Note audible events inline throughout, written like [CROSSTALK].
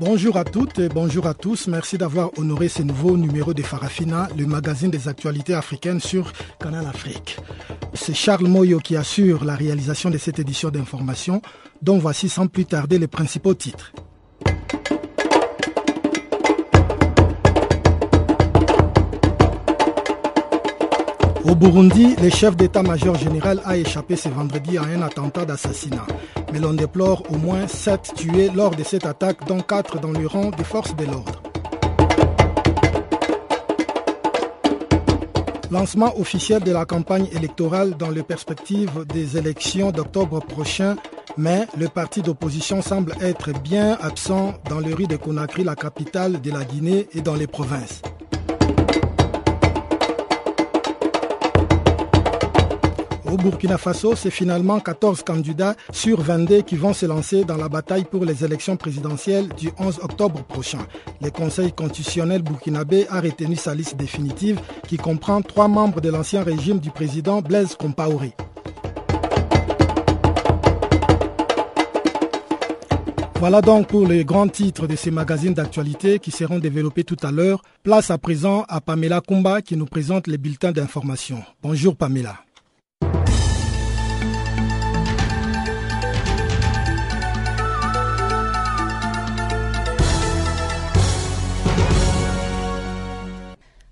Bonjour à toutes et bonjour à tous. Merci d'avoir honoré ce nouveau numéro de Farafina, le magazine des actualités africaines sur Canal Afrique. C'est Charles Moyo qui assure la réalisation de cette édition d'information, dont voici sans plus tarder les principaux titres. Au Burundi, le chef d'état-major général a échappé ce vendredi à un attentat d'assassinat. Mais l'on déplore au moins 7 tués lors de cette attaque, dont 4 dans le rang des forces de l'ordre. Lancement officiel de la campagne électorale dans les perspectives des élections d'octobre prochain, mais le parti d'opposition semble être bien absent dans le riz de Conakry, la capitale de la Guinée et dans les provinces. Au Burkina Faso, c'est finalement 14 candidats sur 22 qui vont se lancer dans la bataille pour les élections présidentielles du 11 octobre prochain. Le Conseil constitutionnel burkinabé a retenu sa liste définitive qui comprend trois membres de l'ancien régime du président Blaise Compaoré. Voilà donc pour les grands titres de ces magazines d'actualité qui seront développés tout à l'heure. Place à présent à Pamela Kumba qui nous présente les bulletins d'information. Bonjour Pamela.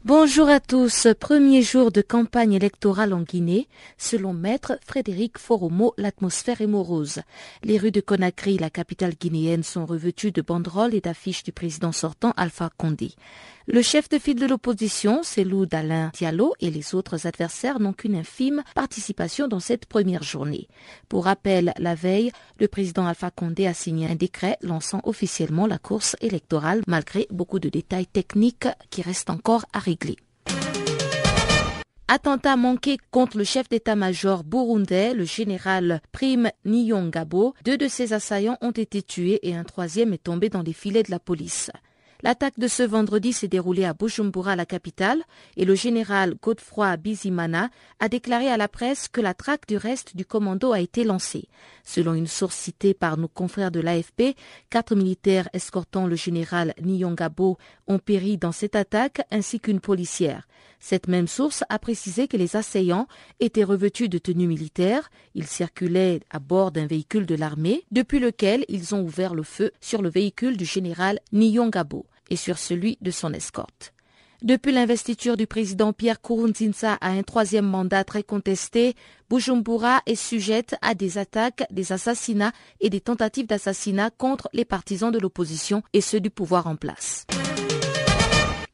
Bonjour à tous. Premier jour de campagne électorale en Guinée. Selon maître Frédéric Foromo, l'atmosphère est morose. Les rues de Conakry, la capitale guinéenne, sont revêtues de banderoles et d'affiches du président sortant Alpha Condé. Le chef de file de l'opposition, Célou Dalin Diallo, et les autres adversaires n'ont qu'une infime participation dans cette première journée. Pour rappel, la veille, le président Alpha Condé a signé un décret lançant officiellement la course électorale malgré beaucoup de détails techniques qui restent encore à régler. Attentat manqué contre le chef d'état-major burundais, le général Prime Niyongabo. Deux de ses assaillants ont été tués et un troisième est tombé dans les filets de la police. L'attaque de ce vendredi s'est déroulée à Bujumbura, la capitale, et le général Godefroy Bizimana a déclaré à la presse que la traque du reste du commando a été lancée. Selon une source citée par nos confrères de l'AFP, quatre militaires escortant le général Nyongabo ont péri dans cette attaque ainsi qu'une policière. Cette même source a précisé que les assaillants étaient revêtus de tenues militaires, ils circulaient à bord d'un véhicule de l'armée, depuis lequel ils ont ouvert le feu sur le véhicule du général Nyongabo et sur celui de son escorte. Depuis l'investiture du président Pierre Kourounzinsa à un troisième mandat très contesté, Bujumbura est sujette à des attaques, des assassinats et des tentatives d'assassinat contre les partisans de l'opposition et ceux du pouvoir en place.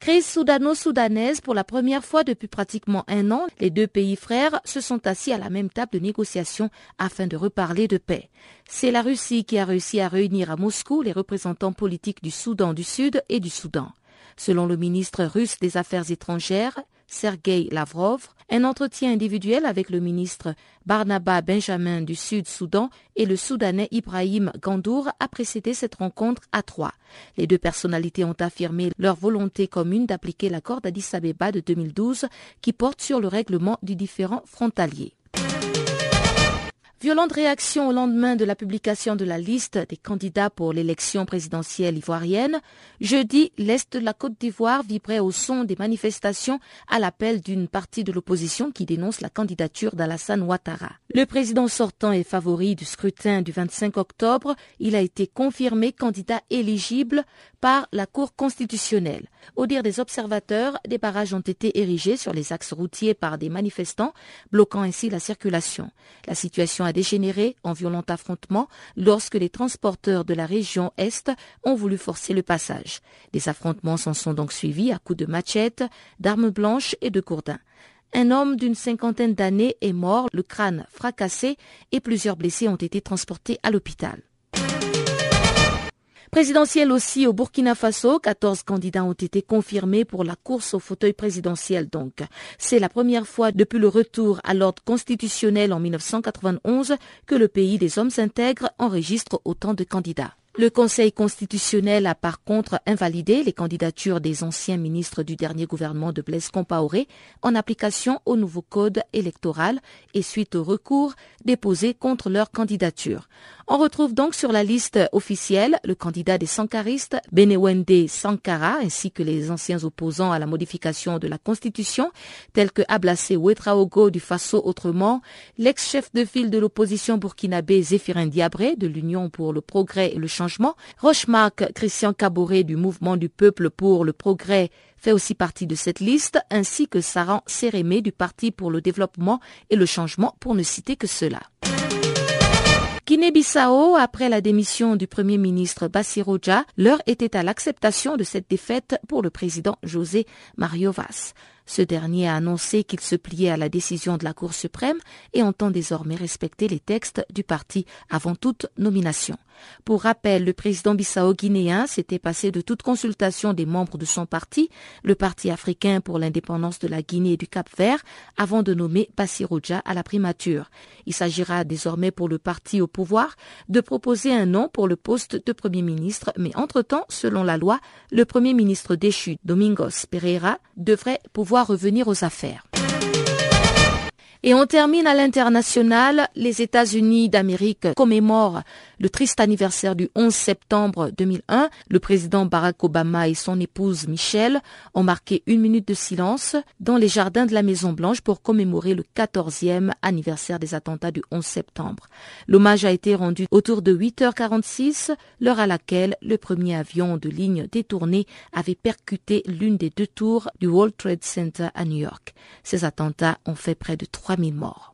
Crise soudano-soudanaise pour la première fois depuis pratiquement un an, les deux pays frères se sont assis à la même table de négociation afin de reparler de paix. C'est la Russie qui a réussi à réunir à Moscou les représentants politiques du Soudan du Sud et du Soudan. Selon le ministre russe des Affaires étrangères, Sergei Lavrov, un entretien individuel avec le ministre Barnaba Benjamin du Sud-Soudan et le Soudanais Ibrahim Gandour a précédé cette rencontre à trois. Les deux personnalités ont affirmé leur volonté commune d'appliquer l'accord d'Addis Abeba de 2012 qui porte sur le règlement du différent frontalier. Violente réaction au lendemain de la publication de la liste des candidats pour l'élection présidentielle ivoirienne. Jeudi, l'Est de la Côte d'Ivoire vibrait au son des manifestations à l'appel d'une partie de l'opposition qui dénonce la candidature d'Alassane Ouattara. Le président sortant est favori du scrutin du 25 octobre. Il a été confirmé candidat éligible par la Cour constitutionnelle. Au dire des observateurs, des barrages ont été érigés sur les axes routiers par des manifestants, bloquant ainsi la circulation. La situation a dégénéré en violent affrontement lorsque les transporteurs de la région Est ont voulu forcer le passage. Des affrontements s'en sont donc suivis à coups de machettes, d'armes blanches et de gourdins. Un homme d'une cinquantaine d'années est mort, le crâne fracassé, et plusieurs blessés ont été transportés à l'hôpital. Présidentielle aussi au Burkina Faso, 14 candidats ont été confirmés pour la course au fauteuil présidentiel donc. C'est la première fois depuis le retour à l'ordre constitutionnel en 1991 que le pays des hommes intègres enregistre autant de candidats. Le Conseil constitutionnel a par contre invalidé les candidatures des anciens ministres du dernier gouvernement de Blaise Compaoré en application au nouveau code électoral et suite au recours déposé contre leur candidature. On retrouve donc sur la liste officielle le candidat des Sankaristes, Benewende Sankara, ainsi que les anciens opposants à la modification de la Constitution, tels que Ablassé Ouetraogo du Faso autrement, l'ex-chef de file de l'opposition burkinabé Zéphirin Diabré de l'Union pour le progrès et le changement, Rochemark Christian Caboret du Mouvement du peuple pour le progrès fait aussi partie de cette liste, ainsi que Saran Sérémé du Parti pour le développement et le changement, pour ne citer que cela. Guinée-Bissau, après la démission du Premier ministre Bassiroja, l'heure était à l'acceptation de cette défaite pour le président José Mario Vaz. Ce dernier a annoncé qu'il se pliait à la décision de la Cour suprême et entend désormais respecter les textes du parti avant toute nomination. Pour rappel, le président bissau-guinéen s'était passé de toute consultation des membres de son parti, le Parti africain pour l'indépendance de la Guinée et du Cap-Vert, avant de nommer Bassiroja à la primature. Il s'agira désormais pour le parti au pouvoir de proposer un nom pour le poste de Premier ministre, mais entre-temps, selon la loi, le Premier ministre déchu, Domingos Pereira, devrait pouvoir revenir aux affaires. Et on termine à l'international. Les États-Unis d'Amérique commémorent le triste anniversaire du 11 septembre 2001. Le président Barack Obama et son épouse Michelle ont marqué une minute de silence dans les jardins de la Maison Blanche pour commémorer le 14e anniversaire des attentats du 11 septembre. L'hommage a été rendu autour de 8h46, l'heure à laquelle le premier avion de ligne détourné avait percuté l'une des deux tours du World Trade Center à New York. Ces attentats ont fait près de 3 3000 morts.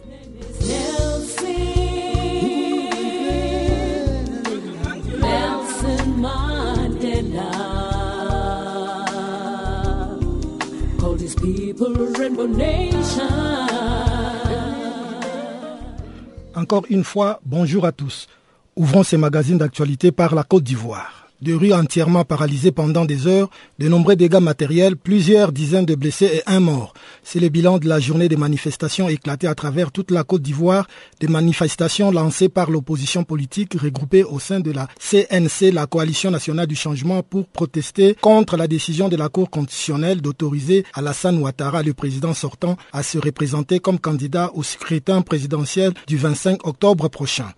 Encore une fois, bonjour à tous. Ouvrons ces magazines d'actualité par la Côte d'Ivoire. De rues entièrement paralysées pendant des heures, de nombreux dégâts matériels, plusieurs dizaines de blessés et un mort. C'est le bilan de la journée des manifestations éclatées à travers toute la Côte d'Ivoire, des manifestations lancées par l'opposition politique regroupée au sein de la CNC, la Coalition nationale du changement, pour protester contre la décision de la Cour constitutionnelle d'autoriser Alassane Ouattara, le président sortant, à se représenter comme candidat au scrutin présidentiel du 25 octobre prochain.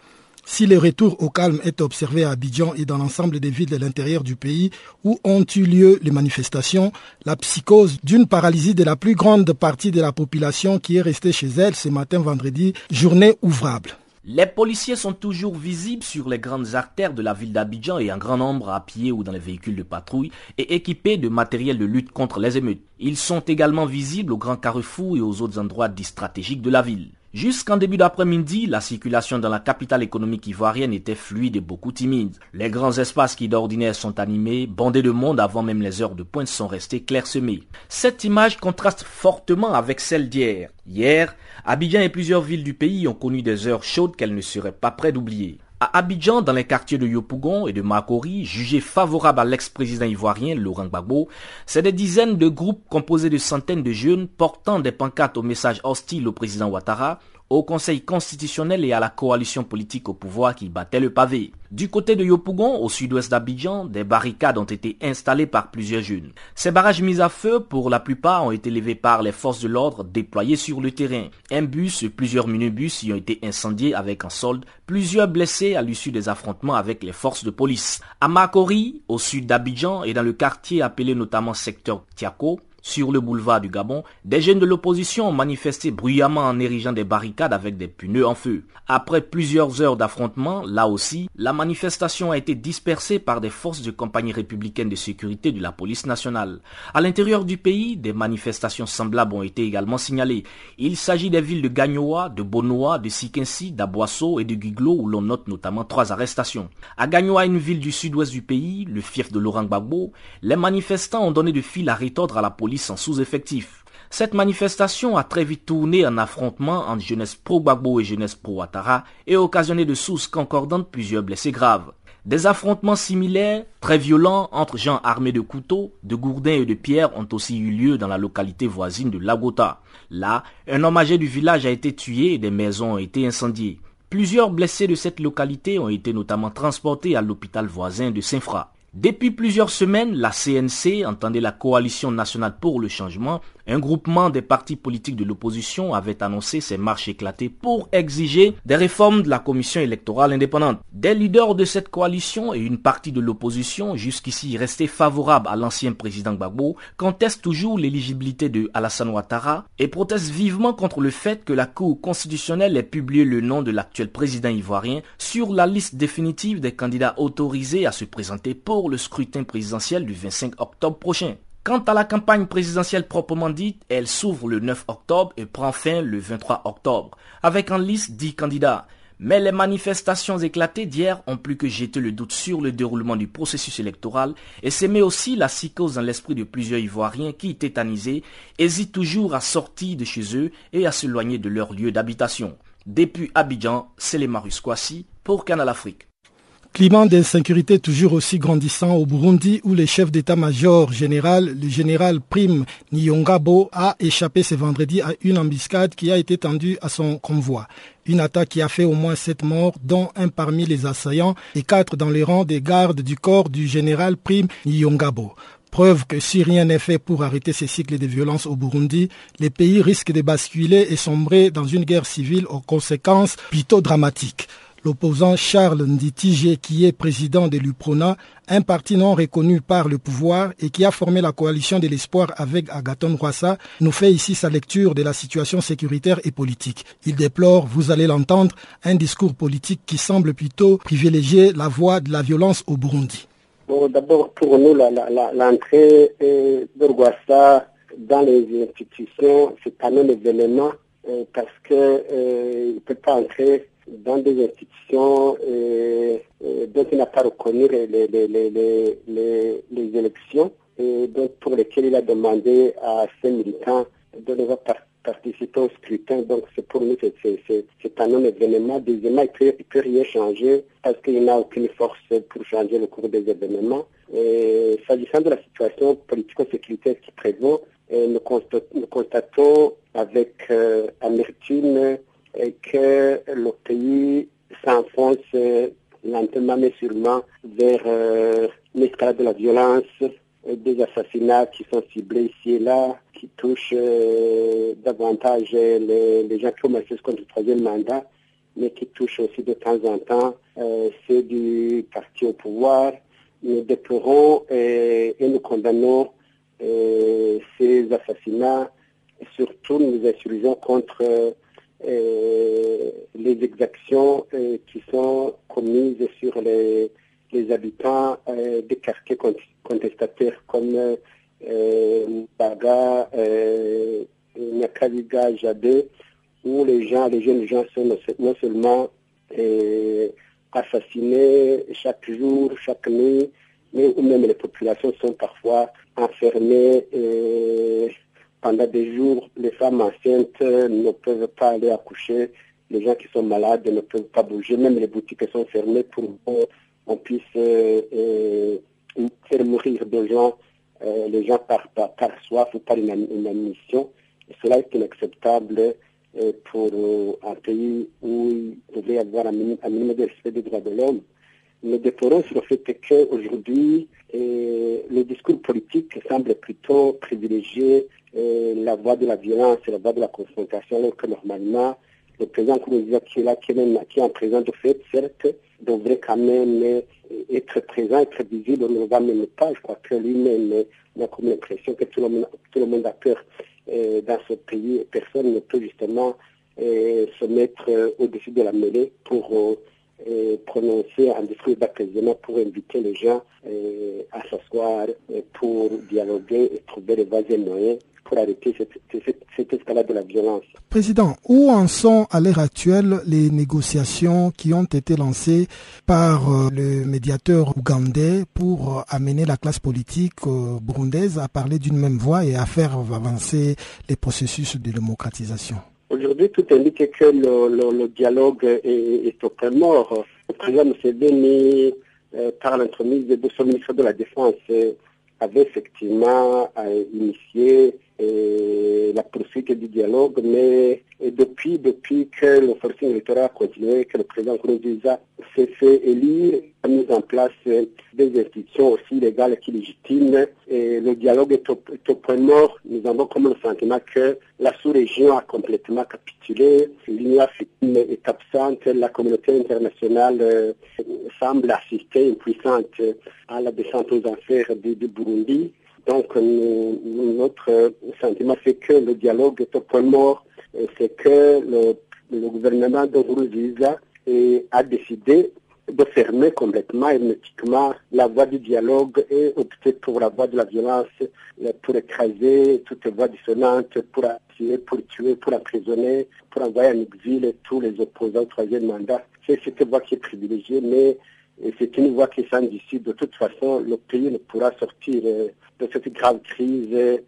Si le retour au calme est observé à Abidjan et dans l'ensemble des villes de l'intérieur du pays où ont eu lieu les manifestations, la psychose d'une paralysie de la plus grande partie de la population qui est restée chez elle ce matin vendredi, journée ouvrable. Les policiers sont toujours visibles sur les grandes artères de la ville d'Abidjan et en grand nombre à pied ou dans les véhicules de patrouille et équipés de matériel de lutte contre les émeutes. Ils sont également visibles aux grands carrefours et aux autres endroits dits stratégiques de la ville. Jusqu'en début d'après-midi, la circulation dans la capitale économique ivoirienne était fluide et beaucoup timide. Les grands espaces qui d'ordinaire sont animés, bandés de monde avant même les heures de pointe sont restés clairsemés. Cette image contraste fortement avec celle d'hier. Hier, Abidjan et plusieurs villes du pays ont connu des heures chaudes qu'elles ne seraient pas prêtes d'oublier. À Abidjan, dans les quartiers de Yopougon et de Makori, jugés favorables à l'ex-président ivoirien Laurent Gbagbo, c'est des dizaines de groupes composés de centaines de jeunes portant des pancartes au message hostile au président Ouattara au Conseil constitutionnel et à la coalition politique au pouvoir qui battait le pavé. Du côté de Yopougon, au sud-ouest d'Abidjan, des barricades ont été installées par plusieurs jeunes. Ces barrages mis à feu, pour la plupart, ont été levés par les forces de l'ordre déployées sur le terrain. Un bus et plusieurs minibus y ont été incendiés avec un solde, plusieurs blessés à l'issue des affrontements avec les forces de police. À Makori, au sud d'Abidjan et dans le quartier appelé notamment secteur Tiako, sur le boulevard du Gabon, des jeunes de l'opposition ont manifesté bruyamment en érigeant des barricades avec des pneus en feu. Après plusieurs heures d'affrontement, là aussi, la manifestation a été dispersée par des forces de compagnie républicaine de sécurité de la police nationale. À l'intérieur du pays, des manifestations semblables ont été également signalées. Il s'agit des villes de Gagnoa, de Bonoa, de Sikensi, d'Aboasso et de Giglo où l'on note notamment trois arrestations. À Gagnoa, une ville du sud-ouest du pays, le fief de Laurent Gbagbo, les manifestants ont donné de fil à retordre à la police en sous-effectif. Cette manifestation a très vite tourné en affrontement entre jeunesse pro-Gbagbo et jeunesse pro-Ouattara et occasionné de sources concordantes plusieurs blessés graves. Des affrontements similaires, très violents, entre gens armés de couteaux, de gourdins et de pierres ont aussi eu lieu dans la localité voisine de Lagota. Là, un homme âgé du village a été tué et des maisons ont été incendiées. Plusieurs blessés de cette localité ont été notamment transportés à l'hôpital voisin de Saint-Fra. Depuis plusieurs semaines, la CNC, entendait la Coalition nationale pour le changement, un groupement des partis politiques de l'opposition avait annoncé ses marches éclatées pour exiger des réformes de la commission électorale indépendante. Des leaders de cette coalition et une partie de l'opposition, jusqu'ici restés favorables à l'ancien président Gbagbo, contestent toujours l'éligibilité de Alassane Ouattara et protestent vivement contre le fait que la Cour constitutionnelle ait publié le nom de l'actuel président ivoirien sur la liste définitive des candidats autorisés à se présenter pour le scrutin présidentiel du 25 octobre prochain. Quant à la campagne présidentielle proprement dite, elle s'ouvre le 9 octobre et prend fin le 23 octobre, avec en liste 10 candidats. Mais les manifestations éclatées d'hier ont plus que jeté le doute sur le déroulement du processus électoral et s'émet aussi la psychose dans l'esprit de plusieurs Ivoiriens qui, tétanisés, hésitent toujours à sortir de chez eux et à s'éloigner de leur lieu d'habitation. Depuis Abidjan, c'est les Marus pour Canal Afrique. Climat d'insécurité toujours aussi grandissant au Burundi où le chef d'état-major général, le général Prime Nyongabo, a échappé ce vendredi à une embuscade qui a été tendue à son convoi. Une attaque qui a fait au moins sept morts, dont un parmi les assaillants et quatre dans les rangs des gardes du corps du général Prime Nyongabo. Preuve que si rien n'est fait pour arrêter ces cycles de violence au Burundi, les pays risquent de basculer et sombrer dans une guerre civile aux conséquences plutôt dramatiques. L'opposant Charles Nditije, qui est président de l'UPRONA, un parti non reconnu par le pouvoir et qui a formé la coalition de l'espoir avec Agaton Rwassa, nous fait ici sa lecture de la situation sécuritaire et politique. Il déplore, vous allez l'entendre, un discours politique qui semble plutôt privilégier la voie de la violence au Burundi. D'abord, pour nous, l'entrée de dans les institutions, c'est un événement euh, parce qu'il euh, ne peut pas entrer dans des institutions euh, euh, dont il n'a pas reconnu les, les, les, les, élections et donc pour lesquelles il a demandé à ses militants de ne pas participer au scrutin. Donc c'est pour nous c'est un non-événement. Deuxièmement, il ne peut, rien changer parce qu'il n'a aucune force pour changer le cours des événements. S'agissant de la situation politico-sécuritaire qui prévaut, euh, nous, constatons, avec amertume que le pays s'enfonce lentement mais sûrement vers euh, l'escalade de la violence, des assassinats qui sont ciblés ici et là, qui touchent euh, davantage les, gens qui ont marché contre le troisième mandat, mais qui touchent aussi de temps en temps euh, ceux du parti au pouvoir. Nous déplorons et, et nous condamnons ces assassinats et surtout nous insurgeons contre euh, les exactions euh, qui sont commises sur les, habitants euh, des quartiers contestataires comme Baga, Nyakaviga, Jabé, où les gens, les jeunes gens sont non seulement assassinés chaque jour, chaque nuit, mais où même les populations sont parfois enfermées pendant des jours, les femmes enceintes ne peuvent pas aller accoucher, les gens qui sont malades ne peuvent pas bouger, même les boutiques sont fermées pour qu'on puisse euh, euh, faire mourir des gens, euh, les gens par, soif ou par une, admission. Cela est inacceptable pour un pays où il devait y avoir un minimum de respect des droits de l'homme. Nous déplorons sur le fait qu'aujourd'hui, le discours politique semble plutôt privilégier la voie de la violence et la voie de la confrontation, alors que normalement, le président Kourouziza qui est là, qui est, même, qui en présent de fait, certes, devrait quand même être présent, être visible, on ne va même pas. Je crois que lui-même a comme l'impression que tout le monde, tout le monde a peur dans ce pays. Personne ne peut justement se mettre au-dessus de la mêlée pour prononcer un discours d'apaisement pour inviter les gens à s'asseoir pour dialoguer et trouver les voies et moyens pour arrêter cette, cette, escalade de la violence. Président, où en sont à l'heure actuelle les négociations qui ont été lancées par euh, le médiateur ougandais pour euh, amener la classe politique euh, burundaise à parler d'une même voix et à faire avancer les processus de démocratisation? Aujourd'hui, tout indique que le, le, dialogue est, est, au point mort. Le président Museveni, euh, par l'entremise de son ministre de la Défense, avait effectivement initié la poursuite du dialogue, mais depuis, depuis que le forcing électoral a continué, que le président Nkurunziza s'est fait élire, a mis en place des institutions aussi légales qui légitiment, et le dialogue est au, point mort. Nous avons comme le sentiment que la sous-région a complètement capitulé, l'Union africaine est absente, la communauté internationale euh, semble assister impuissante à la descente aux enfers du, du Burundi. Donc, nous, notre sentiment, c'est que le dialogue est au point mort. C'est que le, gouvernement de Nkurunziza a décidé de fermer complètement hermétiquement la voie du dialogue et opter pour la voie de la violence, pour écraser toutes les voies dissonantes, pour attirer, pour tuer, pour emprisonner, pour envoyer en exil tous les opposants au troisième mandat. C'est cette voie qui est privilégiée, mais c'est une voie qui sans issue. De toute façon, le pays ne pourra sortir de cette grave crise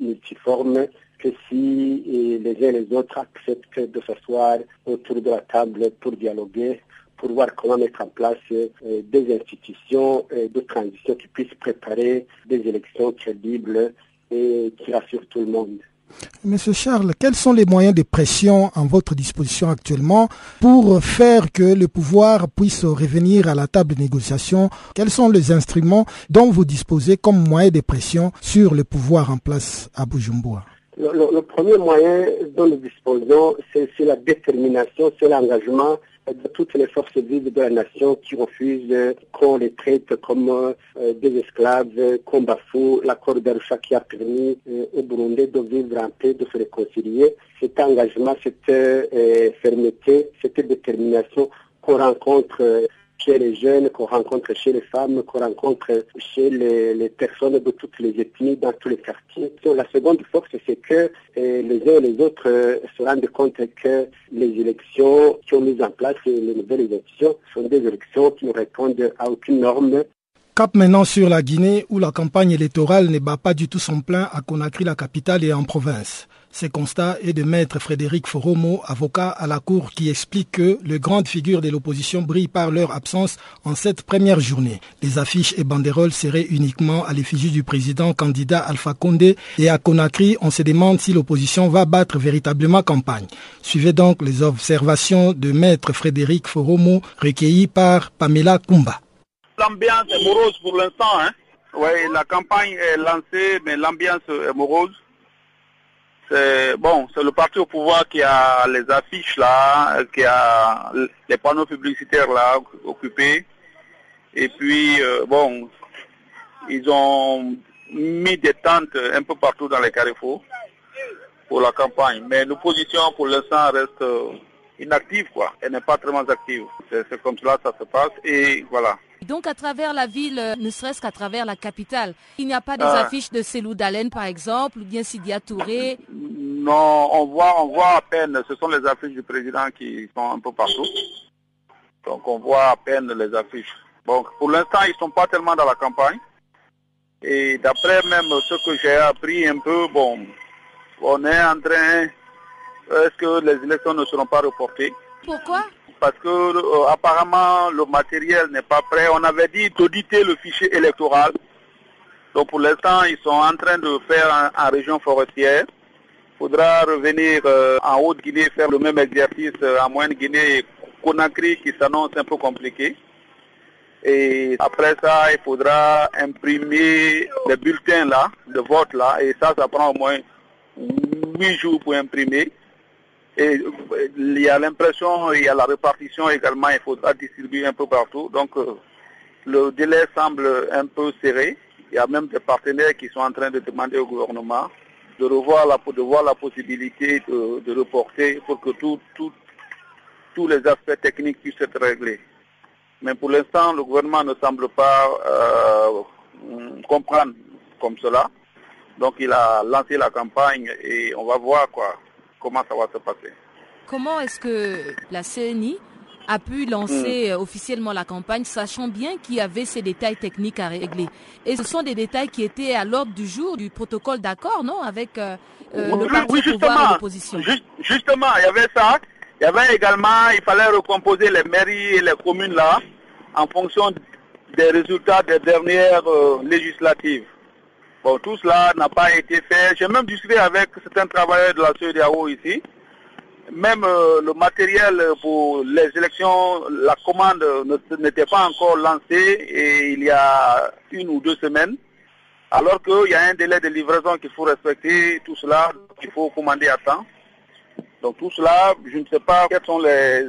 multiforme que si les uns et les autres acceptent de s'asseoir autour de la table pour dialoguer, pour voir comment mettre en place des institutions de transition qui puissent préparer des élections crédibles et qui rassurent tout le monde. Monsieur Charles, quels sont les moyens de pression en votre disposition actuellement pour faire que le pouvoir puisse revenir à la table de négociation? Quels sont les instruments dont vous disposez comme moyen de pression sur le pouvoir en place à Bujumbura? Le, le, le, premier moyen dont nous disposons, c'est la détermination, c'est l'engagement de toutes les forces vives de la nation qui refusent qu'on les traite comme euh, des esclaves, qu'on bafoue l'accord d'Arusha qui a permis euh, au Burundi de vivre en paix, de se réconcilier. Cet engagement, cette euh, fermeté, cette détermination qu'on rencontre chez les jeunes, qu'on rencontre chez les femmes, qu'on rencontre chez les, les, personnes de toutes les ethnies, dans tous les quartiers. La seconde force, c'est que eh, les uns et les autres euh, se rendent compte que les élections qui ont mis en place, les nouvelles élections, sont des élections qui ne répondent à aucune norme Cap maintenant sur la Guinée où la campagne électorale ne bat pas du tout son plein à Conakry, la capitale, et en province. Ce constat est de maître Frédéric Foromo, avocat à la Cour, qui explique que les grandes figures de l'opposition brillent par leur absence en cette première journée. Les affiches et banderoles seraient uniquement à l'effigie du président candidat Alpha Condé et à Conakry, on se demande si l'opposition va battre véritablement campagne. Suivez donc les observations de maître Frédéric Foromo recueillies par Pamela Kumba. L'ambiance est morose pour l'instant. Hein? Oui, la campagne est lancée, mais l'ambiance est morose c'est bon, c'est le parti au pouvoir qui a les affiches là, qui a les panneaux publicitaires là occupés. Et puis euh, bon, ils ont mis des tentes un peu partout dans les carrefours pour la campagne. Mais l'opposition pour l'instant reste inactive quoi. Elle n'est pas très active. C'est comme cela ça se passe et voilà. Donc à travers la ville, ne serait-ce qu'à travers la capitale, il n'y a pas des ah. affiches de Célou Dalen par exemple, ou bien Sidia Touré? Non, on voit, on voit à peine, ce sont les affiches du président qui sont un peu partout. Donc on voit à peine les affiches. Donc pour l'instant, ils ne sont pas tellement dans la campagne. Et d'après même ce que j'ai appris un peu, bon, on est en train, est-ce que les élections ne seront pas reportées? Pourquoi? Parce que euh, apparemment le matériel n'est pas prêt. On avait dit d'auditer le fichier électoral. Donc pour l'instant, ils sont en train de faire en, région forestière. faudra revenir euh, en Haute-Guinée faire le même exercice euh, en Moyenne-Guinée, Conakry qui s'annonce un peu compliqué. Et après ça, il faudra imprimer les bulletins là, de vote là, et ça, ça prend au moins huit jours pour imprimer. Et euh, il y a l'impression, il y a la répartition également, il faudra distribuer un peu partout. Donc le délai semble un peu serré. Il y a même des partenaires qui sont en train de demander au gouvernement de revoir la, de voir la possibilité de, reporter pour que tous les aspects techniques puissent être réglés. Mais pour l'instant, le gouvernement ne semble pas euh, comprendre comme cela. Donc il a lancé la campagne et on va voir quoi, comment ça va se passer? Comment est-ce que la CNI a pu lancer hmm. euh, officiellement la campagne, sachant bien qu'il y avait ces détails techniques à régler? Et ce sont des détails qui étaient à l'ordre du jour du protocole d'accord, non, avec euh, euh, le parti oui, pouvoir l'opposition. justement, il y avait ça. Il y avait également, il fallait recomposer les mairies et les communes là, en fonction des résultats des dernières législatives. Bon, tout cela n'a pas été fait. J'ai même discuté avec certains travailleurs de la CEDAO ici même euh, le matériel pour les élections, la commande n'était pas encore lancée et il y a une ou deux semaines. Alors qu'il y a un délai de livraison qu'il faut respecter, tout cela, il faut commander à temps. Donc tout cela, je ne sais pas quels sont les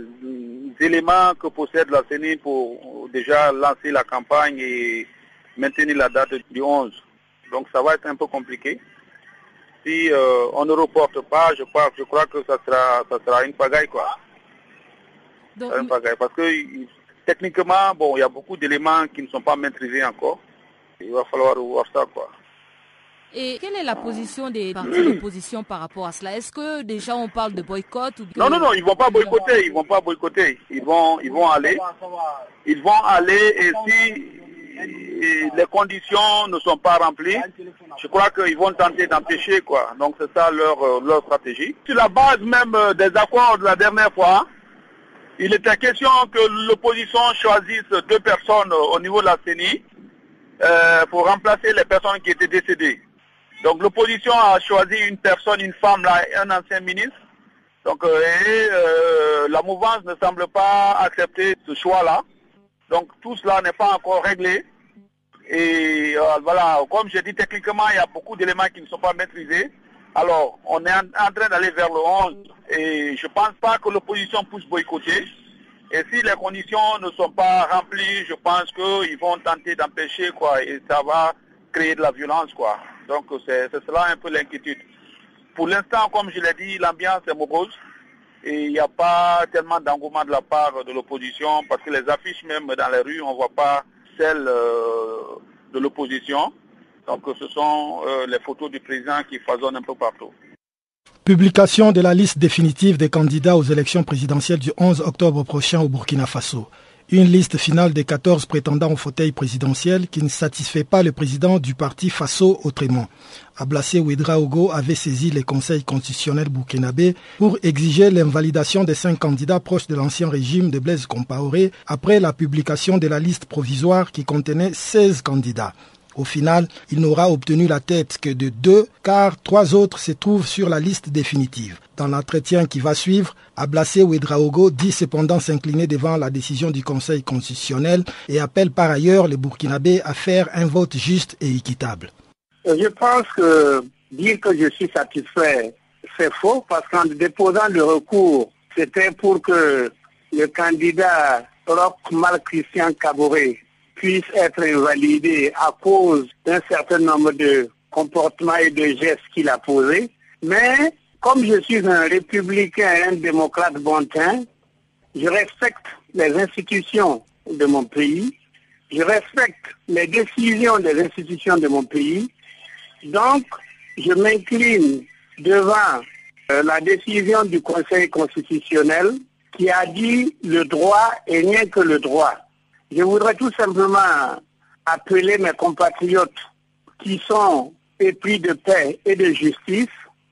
éléments que possède la CENI pour déjà lancer la campagne et maintenir la date du 11. Donc ça va être un peu compliqué si euh, on ne reporte pas, je crois, je crois que ça sera, ça sera une pagaille, quoi. une pagaille. Parce que techniquement, bon, il y a beaucoup d'éléments qui ne sont pas maîtrisés encore. Il va falloir voir ça, quoi. Et quelle est la position des [CLEARS THROAT] partis d'opposition par rapport à cela? Est-ce que déjà on parle de boycott ou Non, non, non, ils vont pas boycotter, ils vont pas boycotter. Ils vont, ils vont aller, ils vont aller et si les conditions ne sont pas remplies, je crois qu'ils vont tenter d'empêcher quoi. Donc c'est ça leur, euh, leur stratégie. Sur la base même euh, des accords de la dernière fois, il était question que l'opposition choisisse deux personnes au niveau de la CENI euh, pour remplacer les personnes qui étaient décédées. Donc l'opposition a choisi une personne, une femme là, un ancien ministre. Donc la mouvance ne semble pas accepter ce choix-là. Donc tout cela n'est pas encore réglé. Et euh, voilà, comme je dis techniquement, il y a beaucoup d'éléments qui ne sont pas maîtrisés. Alors, on est en, train d'aller vers le 11 et je ne pense pas que l'opposition puisse boycotter. Et si les conditions ne sont pas remplies, je pense qu'ils vont tenter d'empêcher quoi et ça va créer de la violence quoi. Donc c'est cela un peu l'inquiétude. Pour l'instant, comme je l'ai dit, l'ambiance est morose et il n'y a pas tellement d'engouement de la part de l'opposition parce que les affiches même dans les rues, on ne voit pas celle euh, de l'opposition. Donc ce sont euh, les photos du président qui foisonnent un peu partout. Publication de la liste définitive des candidats aux élections présidentielles du 11 octobre prochain au Burkina Faso. Une liste finale des 14 prétendants au fauteuil présidentiel qui ne satisfait pas le président du parti Faso autrement. Ablassé Ouedraogo avait saisi les conseils constitutionnels burkinabés pour exiger l'invalidation des cinq candidats proches de l'ancien régime de Blaise Compaoré après la publication de la liste provisoire qui contenait 16 candidats. Au final, il n'aura obtenu la tête que de deux, car trois autres se trouvent sur la liste définitive. Dans l'entretien qui va suivre, Ablassé Ouedraogo dit cependant s'incliner devant la décision du Conseil constitutionnel et appelle par ailleurs les Burkinabés à faire un vote juste et équitable. Je pense que dire que je suis satisfait, c'est faux parce qu'en déposant le recours, c'était pour que le candidat Roch Mal Christian Caboret puisse être invalidé à cause d'un certain nombre de comportements et de gestes qu'il a posés. Mais comme je suis un républicain et un démocrate bon teint, je respecte les institutions de mon pays, je respecte les décisions des institutions de mon pays, donc je m'incline devant euh, la décision du Conseil constitutionnel qui a dit le droit et rien que le droit. Je voudrais tout simplement appeler mes compatriotes qui sont épris de paix et de justice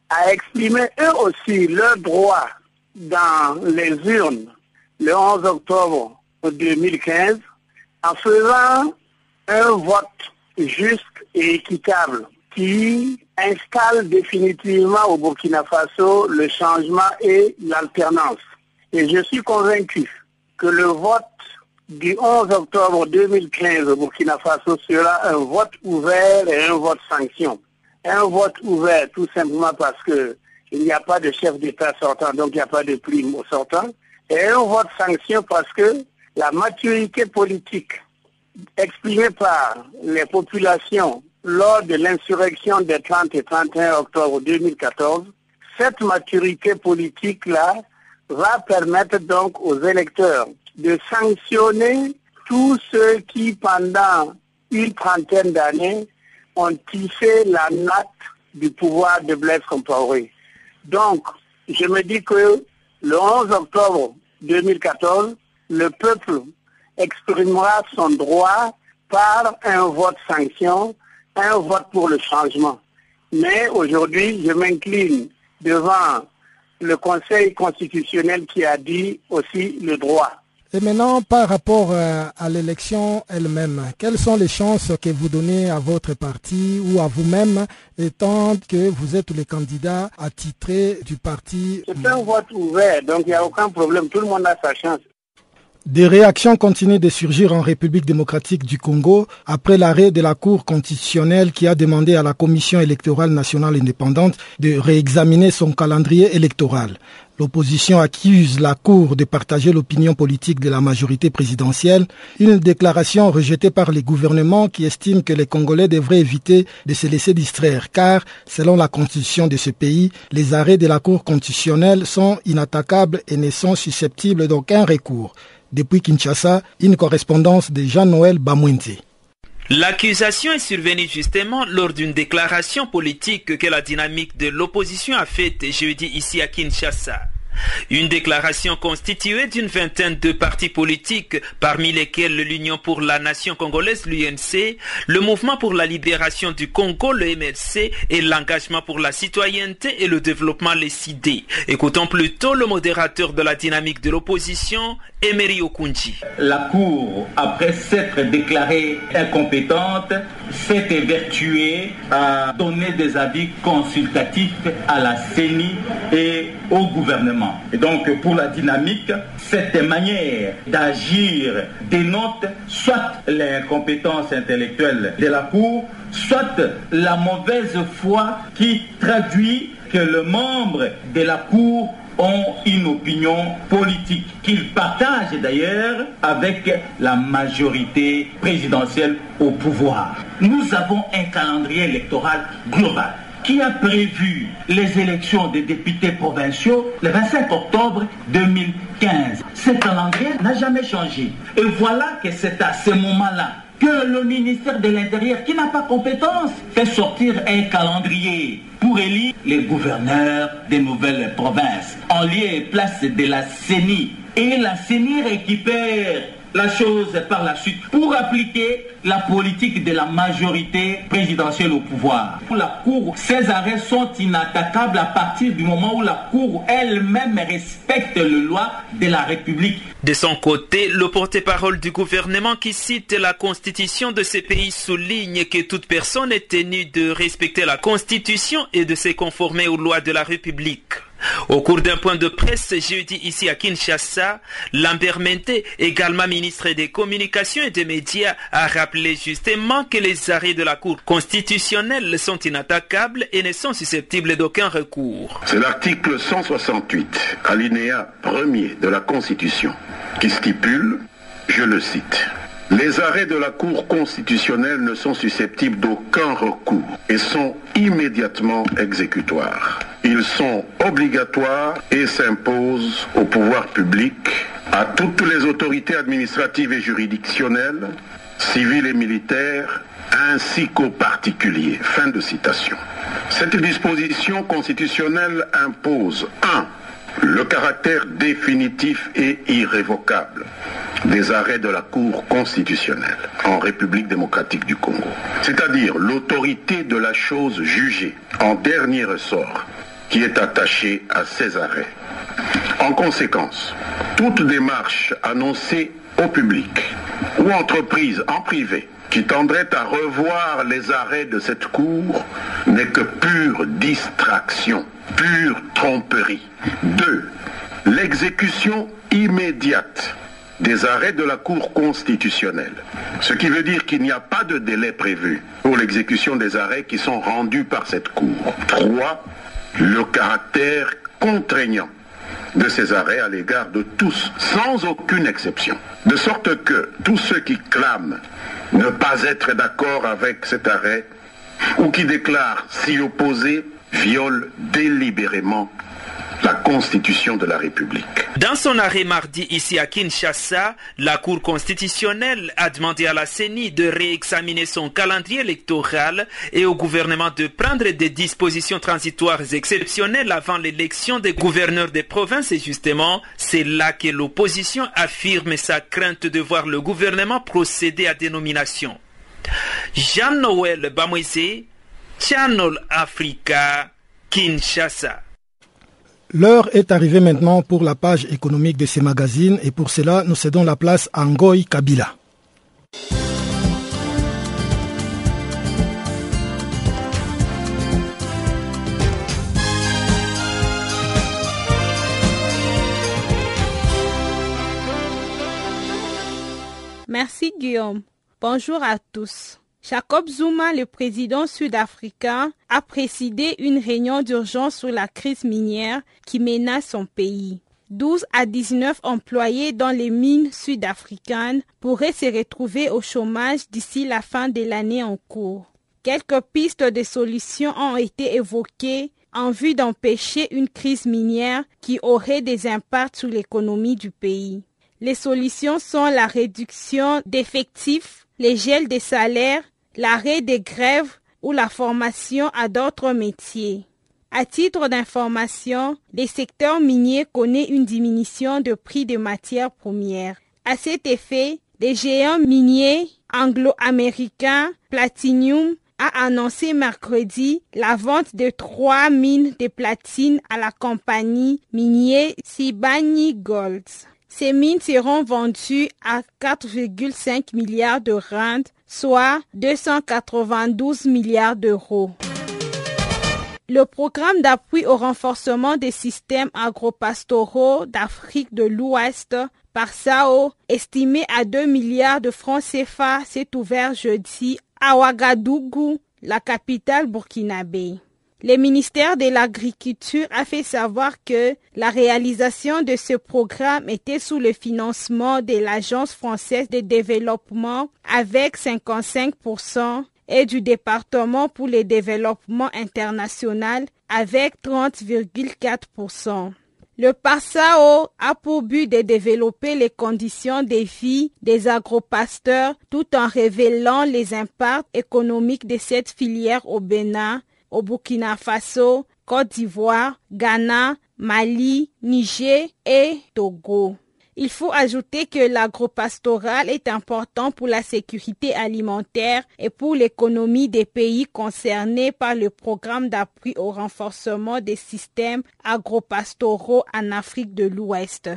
à exprimer eux aussi leurs droits dans les urnes le 11 octobre 2015 en faisant un vote juste et équitable qui installe définitivement au Burkina Faso le changement et l'alternance. Et je suis convaincu que le vote du 11 octobre 2015 au Burkina Faso sera un vote ouvert et un vote sanction. Un vote ouvert tout simplement parce que il n'y a pas de chef d'État sortant, donc il n'y a pas de prime au sortant. Et un vote sanction parce que la maturité politique exprimée par les populations lors de l'insurrection des 30 et 31 octobre 2014, cette maturité politique-là va permettre donc aux électeurs de sanctionner tous ceux qui, pendant une trentaine d'années, ont tissé la natte du pouvoir de Blaise Compaoré. Donc, je me dis que le 11 octobre 2014, le peuple exprimera son droit par un vote sanction, un vote pour le changement. Mais aujourd'hui, je m'incline devant le Conseil constitutionnel qui a dit aussi le droit. Et maintenant, par rapport euh, à l'élection elle-même, quelles sont les chances que vous donnez à votre parti ou à vous-même, étant que vous êtes les candidats attitrés du parti? C'est un vote ouvert, donc il n'y a aucun problème, tout le monde a sa chance. Des réactions continuent de surgir en République démocratique du Congo après l'arrêt de la Cour constitutionnelle qui a demandé à la Commission électorale nationale indépendante de réexaminer son calendrier électoral. L'opposition accuse la Cour de partager l'opinion politique de la majorité présidentielle, une déclaration rejetée par les gouvernements qui estiment que les Congolais devraient éviter de se laisser distraire car, selon la constitution de ce pays, les arrêts de la Cour constitutionnelle sont inattaquables et ne sont susceptibles d'aucun recours. Depuis Kinshasa, une correspondance de Jean-Noël Bamwinti. L'accusation est survenue justement lors d'une déclaration politique que la dynamique de l'opposition a faite jeudi ici à Kinshasa. Une déclaration constituée d'une vingtaine de partis politiques, parmi lesquels l'Union pour la nation congolaise, l'UNC, le Mouvement pour la libération du Congo, le MLC, et l'engagement pour la citoyenneté et le développement, les CID. Écoutons plutôt le modérateur de la dynamique de l'opposition, Emery Okunji. La Cour, après s'être déclarée incompétente, s'est évertuée à donner des avis consultatifs à la CENI et au gouvernement. Et donc, pour la dynamique, cette manière d'agir dénote soit l'incompétence intellectuelle de la Cour, soit la mauvaise foi qui traduit que le membre de la Cour ont une opinion politique qu'ils partagent d'ailleurs avec la majorité présidentielle au pouvoir. Nous avons un calendrier électoral global qui a prévu les élections des députés provinciaux le 25 octobre 2015. Ce calendrier n'a jamais changé. Et voilà que c'est à ce moment-là que le ministère de l'Intérieur, qui n'a pas compétence, fait sortir un calendrier pour élire les gouverneurs des nouvelles provinces en lieu et place de la CENI. Et la CENI récupère la chose par la suite pour appliquer la politique de la majorité présidentielle au pouvoir. Pour la Cour, ces arrêts sont inattaquables à partir du moment où la Cour elle-même respecte les lois de la République. De son côté, le porte-parole du gouvernement qui cite la constitution de ces pays souligne que toute personne est tenue de respecter la constitution et de se conformer aux lois de la République. Au cours d'un point de presse jeudi ici à Kinshasa, Lambert Mente, également ministre des Communications et des Médias, a rappelé justement que les arrêts de la Cour constitutionnelle sont inattaquables et ne sont susceptibles d'aucun recours. C'est l'article 168, alinéa 1er de la Constitution, qui stipule, je le cite, les arrêts de la Cour constitutionnelle ne sont susceptibles d'aucun recours et sont immédiatement exécutoires. Ils sont obligatoires et s'imposent au pouvoir public, à toutes les autorités administratives et juridictionnelles, civiles et militaires, ainsi qu'aux particuliers. Fin de citation. Cette disposition constitutionnelle impose 1 le caractère définitif et irrévocable des arrêts de la Cour constitutionnelle en République démocratique du Congo, c'est-à-dire l'autorité de la chose jugée en dernier ressort qui est attachée à ces arrêts. En conséquence, toute démarche annoncée au public ou entreprise en privé qui tendrait à revoir les arrêts de cette Cour n'est que pure distraction, pure tromperie. Deux, l'exécution immédiate des arrêts de la Cour constitutionnelle. Ce qui veut dire qu'il n'y a pas de délai prévu pour l'exécution des arrêts qui sont rendus par cette Cour. Trois, le caractère contraignant de ces arrêts à l'égard de tous, sans aucune exception. De sorte que tous ceux qui clament ne pas être d'accord avec cet arrêt ou qui déclarent s'y opposer violent délibérément la Constitution de la République. Dans son arrêt mardi ici à Kinshasa, la Cour constitutionnelle a demandé à la CENI de réexaminer son calendrier électoral et au gouvernement de prendre des dispositions transitoires exceptionnelles avant l'élection des gouverneurs des provinces et justement, c'est là que l'opposition affirme sa crainte de voir le gouvernement procéder à des nominations. Jean-Noël Bamoisé, Channel Africa, Kinshasa. L'heure est arrivée maintenant pour la page économique de ces magazines et pour cela, nous cédons la place à Ngoy Kabila. Merci Guillaume. Bonjour à tous. Jacob Zuma, le président sud-africain, a présidé une réunion d'urgence sur la crise minière qui menace son pays. 12 à 19 employés dans les mines sud-africaines pourraient se retrouver au chômage d'ici la fin de l'année en cours. Quelques pistes de solutions ont été évoquées en vue d'empêcher une crise minière qui aurait des impacts sur l'économie du pays. Les solutions sont la réduction d'effectifs, les gels des salaires, l'arrêt des grèves ou la formation à d'autres métiers. À titre d'information, le secteur minier connaît une diminution de prix des matières premières. À cet effet, les géants miniers anglo-américains Platinum a annoncé mercredi la vente de trois mines de platine à la compagnie minier Sibani Gold. Ces mines seront vendues à 4,5 milliards de rand, soit 292 milliards d'euros. Le programme d'appui au renforcement des systèmes agropastoraux d'Afrique de l'Ouest par SAO, estimé à 2 milliards de francs CFA, s'est ouvert jeudi à Ouagadougou, la capitale burkinabé. Le ministère de l'Agriculture a fait savoir que la réalisation de ce programme était sous le financement de l'Agence française de développement avec 55% et du département pour le développement international avec 30,4%. Le PASAO a pour but de développer les conditions de vie des agropasteurs tout en révélant les impacts économiques de cette filière au Bénin, au Burkina Faso, Côte d'Ivoire, Ghana, Mali, Niger et Togo. Il faut ajouter que l'agropastoral est important pour la sécurité alimentaire et pour l'économie des pays concernés par le programme d'appui au renforcement des systèmes agropastoraux en Afrique de l'Ouest.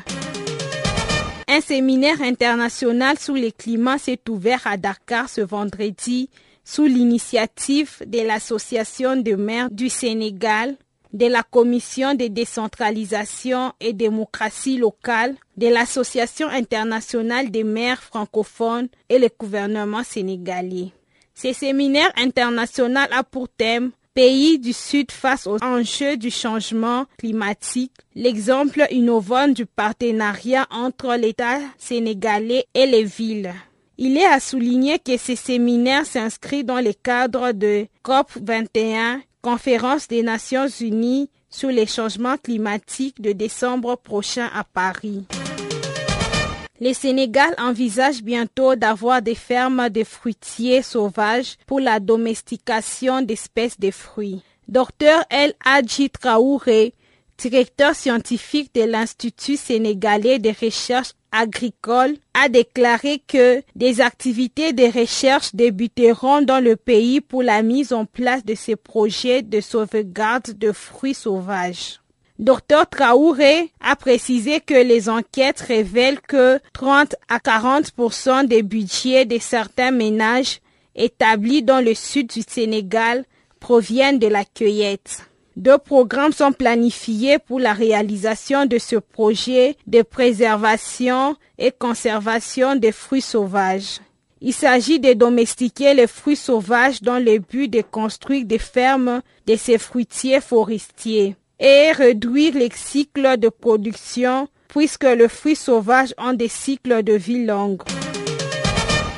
Un séminaire international sur les climats s'est ouvert à Dakar ce vendredi sous l'initiative de l'Association de maires du Sénégal, de la Commission de décentralisation et démocratie locale, de l'Association internationale des maires francophones et le gouvernement sénégalais. Ce séminaire international a pour thème Pays du Sud face aux enjeux du changement climatique, l'exemple innovant du partenariat entre l'État sénégalais et les villes. Il est à souligner que ce séminaire s'inscrit dans le cadre de COP 21, conférence des Nations Unies sur les changements climatiques de décembre prochain à Paris. Le Sénégal envisage bientôt d'avoir des fermes de fruitiers sauvages pour la domestication d'espèces de fruits. Dr El Hadji directeur scientifique de l'Institut sénégalais de recherche agricole, a déclaré que des activités de recherche débuteront dans le pays pour la mise en place de ces projets de sauvegarde de fruits sauvages. Dr Traoré a précisé que les enquêtes révèlent que 30 à 40% des budgets de certains ménages établis dans le sud du Sénégal proviennent de la cueillette. Deux programmes sont planifiés pour la réalisation de ce projet de préservation et conservation des fruits sauvages. Il s'agit de domestiquer les fruits sauvages dans le but de construire des fermes de ces fruitiers forestiers et réduire les cycles de production puisque les fruits sauvages ont des cycles de vie longs.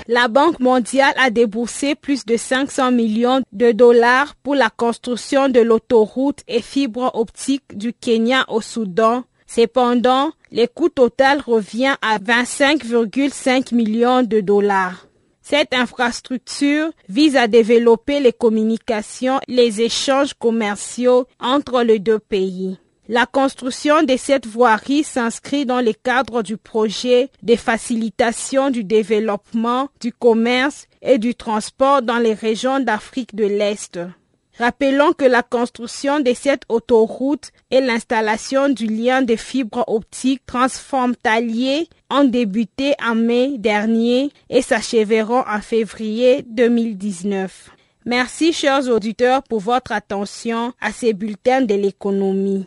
La Banque mondiale a déboursé plus de 500 millions de dollars pour la construction de l'autoroute et fibre optique du Kenya au Soudan. Cependant, le coût total revient à 25,5 millions de dollars. Cette infrastructure vise à développer les communications, les échanges commerciaux entre les deux pays. La construction de cette voirie s'inscrit dans le cadre du projet de facilitation du développement, du commerce et du transport dans les régions d'Afrique de l'Est. Rappelons que la construction de cette autoroute et l'installation du lien de fibres optiques transfrontalier ont débuté en mai dernier et s'achèveront en février 2019. Merci chers auditeurs pour votre attention à ces bulletins de l'économie.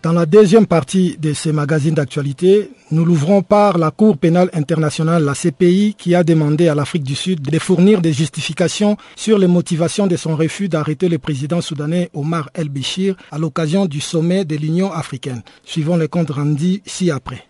Dans la deuxième partie de ce magazine d'actualité, nous l'ouvrons par la Cour pénale internationale, la CPI, qui a demandé à l'Afrique du Sud de fournir des justifications sur les motivations de son refus d'arrêter le président soudanais Omar El-Béchir à l'occasion du sommet de l'Union africaine. Suivons le compte rendu ci-après.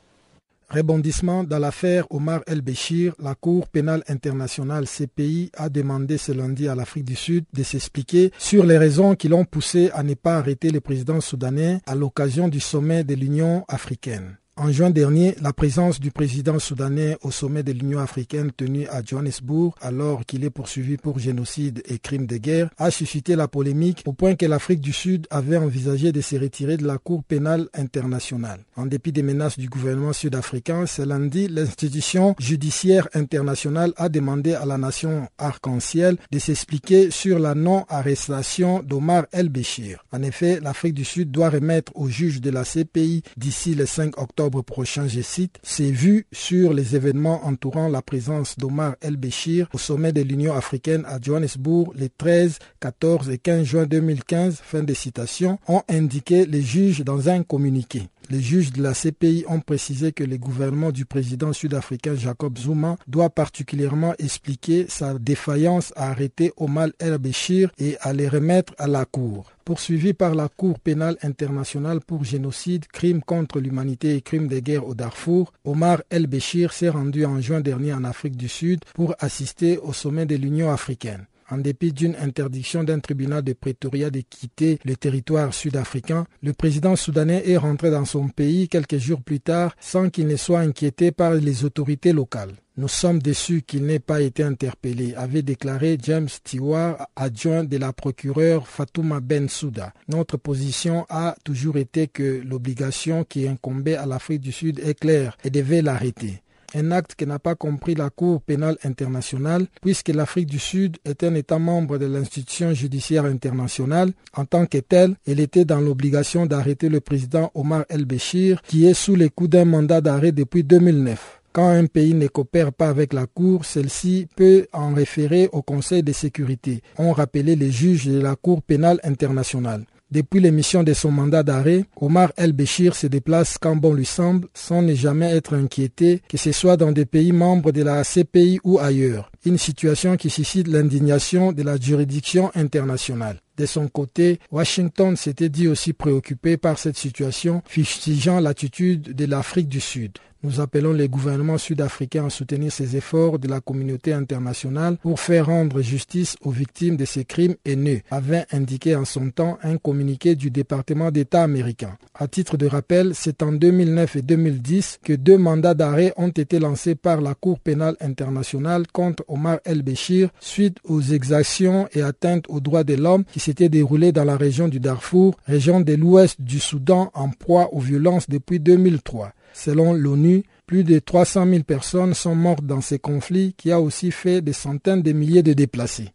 Rebondissement dans l'affaire Omar El-Béchir, la Cour pénale internationale CPI a demandé ce lundi à l'Afrique du Sud de s'expliquer sur les raisons qui l'ont poussé à ne pas arrêter le président soudanais à l'occasion du sommet de l'Union africaine. En juin dernier, la présence du président soudanais au sommet de l'Union africaine tenu à Johannesburg, alors qu'il est poursuivi pour génocide et crimes de guerre, a suscité la polémique au point que l'Afrique du Sud avait envisagé de se retirer de la Cour pénale internationale. En dépit des menaces du gouvernement sud-africain, ce lundi, l'institution judiciaire internationale a demandé à la nation arc-en-ciel de s'expliquer sur la non-arrestation d'Omar El-Béchir. En effet, l'Afrique du Sud doit remettre au juge de la CPI d'ici le 5 octobre prochain, je cite, c'est vu sur les événements entourant la présence d'Omar El-Béchir au sommet de l'Union africaine à Johannesburg les 13, 14 et 15 juin 2015, fin de citation, ont indiqué les juges dans un communiqué. Les juges de la CPI ont précisé que le gouvernement du président sud-africain Jacob Zuma doit particulièrement expliquer sa défaillance à arrêter Omar el-Béchir et à les remettre à la Cour. Poursuivi par la Cour pénale internationale pour génocide, crimes contre l'humanité et crimes de guerre au Darfour, Omar el-Béchir s'est rendu en juin dernier en Afrique du Sud pour assister au sommet de l'Union africaine en dépit d'une interdiction d'un tribunal de Pretoria de quitter le territoire sud-africain, le président soudanais est rentré dans son pays quelques jours plus tard sans qu'il ne soit inquiété par les autorités locales. Nous sommes déçus qu'il n'ait pas été interpellé, avait déclaré James Stewart, adjoint de la procureure Fatouma Ben Souda. Notre position a toujours été que l'obligation qui incombait à l'Afrique du Sud est claire et devait l'arrêter un acte que n'a pas compris la Cour pénale internationale, puisque l'Afrique du Sud est un État membre de l'institution judiciaire internationale. En tant que tel, elle était dans l'obligation d'arrêter le président Omar El-Béchir, qui est sous les coups d'un mandat d'arrêt depuis 2009. Quand un pays ne coopère pas avec la Cour, celle-ci peut en référer au Conseil de sécurité, ont rappelé les juges de la Cour pénale internationale. Depuis l'émission de son mandat d'arrêt, Omar El-Béchir se déplace quand bon lui semble, sans ne jamais être inquiété, que ce soit dans des pays membres de la CPI ou ailleurs. Une situation qui suscite l'indignation de la juridiction internationale. De son côté, Washington s'était dit aussi préoccupé par cette situation, fustigeant l'attitude de l'Afrique du Sud. Nous appelons les gouvernements sud-africains à soutenir ces efforts de la communauté internationale pour faire rendre justice aux victimes de ces crimes haineux, avait indiqué en son temps un communiqué du département d'État américain. À titre de rappel, c'est en 2009 et 2010 que deux mandats d'arrêt ont été lancés par la Cour pénale internationale contre Omar El-Béchir suite aux exactions et atteintes aux droits de l'homme qui s'étaient déroulées dans la région du Darfour, région de l'ouest du Soudan en proie aux violences depuis 2003. Selon l'ONU, plus de 300 000 personnes sont mortes dans ces conflits qui a aussi fait des centaines de milliers de déplacés.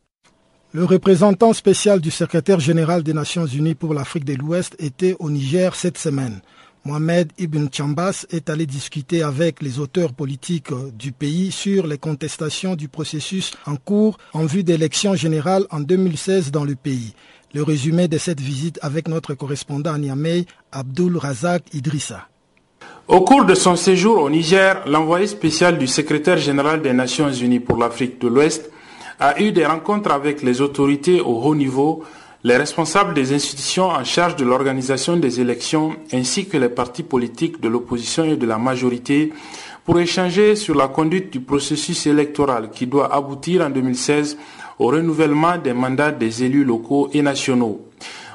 Le représentant spécial du secrétaire général des Nations Unies pour l'Afrique de l'Ouest était au Niger cette semaine. Mohamed Ibn Chambas est allé discuter avec les auteurs politiques du pays sur les contestations du processus en cours en vue d'élections générales en 2016 dans le pays. Le résumé de cette visite avec notre correspondant à Niamey, Abdul Razak Idrissa. Au cours de son séjour au Niger, l'envoyé spécial du secrétaire général des Nations Unies pour l'Afrique de l'Ouest a eu des rencontres avec les autorités au haut niveau, les responsables des institutions en charge de l'organisation des élections ainsi que les partis politiques de l'opposition et de la majorité pour échanger sur la conduite du processus électoral qui doit aboutir en 2016 au renouvellement des mandats des élus locaux et nationaux.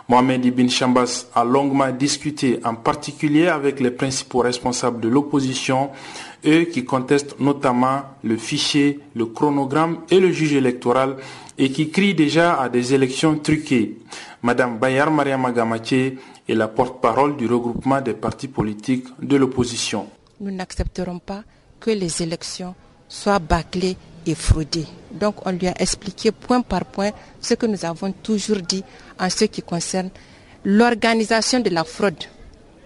Mohamed Ibn Chambas a longuement discuté en particulier avec les principaux responsables de l'opposition, eux qui contestent notamment le fichier, le chronogramme et le juge électoral et qui crient déjà à des élections truquées. Madame Bayar Mariama Gamache est la porte-parole du regroupement des partis politiques de l'opposition. Nous n'accepterons pas que les élections soient bâclées et fraudées. Donc on lui a expliqué point par point ce que nous avons toujours dit en ce qui concerne l'organisation de la fraude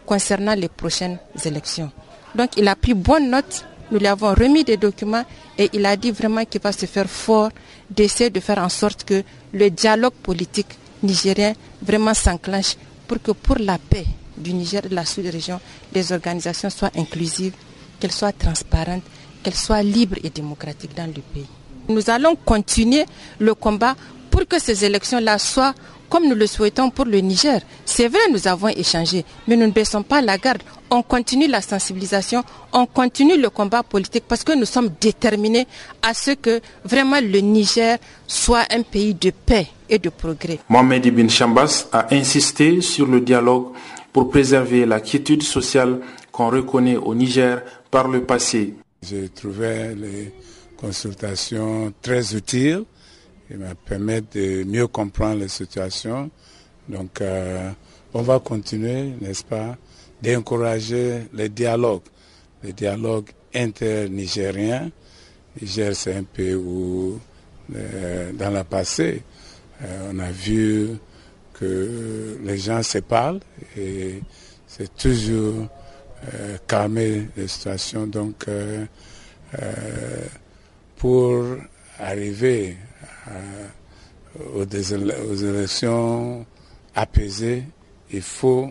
concernant les prochaines élections. Donc il a pris bonne note, nous lui avons remis des documents et il a dit vraiment qu'il va se faire fort d'essayer de faire en sorte que le dialogue politique nigérien vraiment s'enclenche pour que pour la paix du Niger et de la sous-région, les organisations soient inclusives, qu'elles soient transparentes, qu'elles soient libres et démocratiques dans le pays. Nous allons continuer le combat pour que ces élections-là soient comme nous le souhaitons pour le Niger. C'est vrai, nous avons échangé, mais nous ne baissons pas la garde. On continue la sensibilisation, on continue le combat politique parce que nous sommes déterminés à ce que vraiment le Niger soit un pays de paix et de progrès. Mohamed Ibn Chambas a insisté sur le dialogue pour préserver la quiétude sociale qu'on reconnaît au Niger par le passé. J'ai trouvé les consultations très utiles il me permet de mieux comprendre les situations. Donc, euh, on va continuer, n'est-ce pas, d'encourager les dialogues, les dialogues inter-nigériens. Niger, c'est un pays où, euh, dans le passé, euh, on a vu que les gens se parlent et c'est toujours calmer les situations. Donc, pour arriver aux, élections apaisées, il faut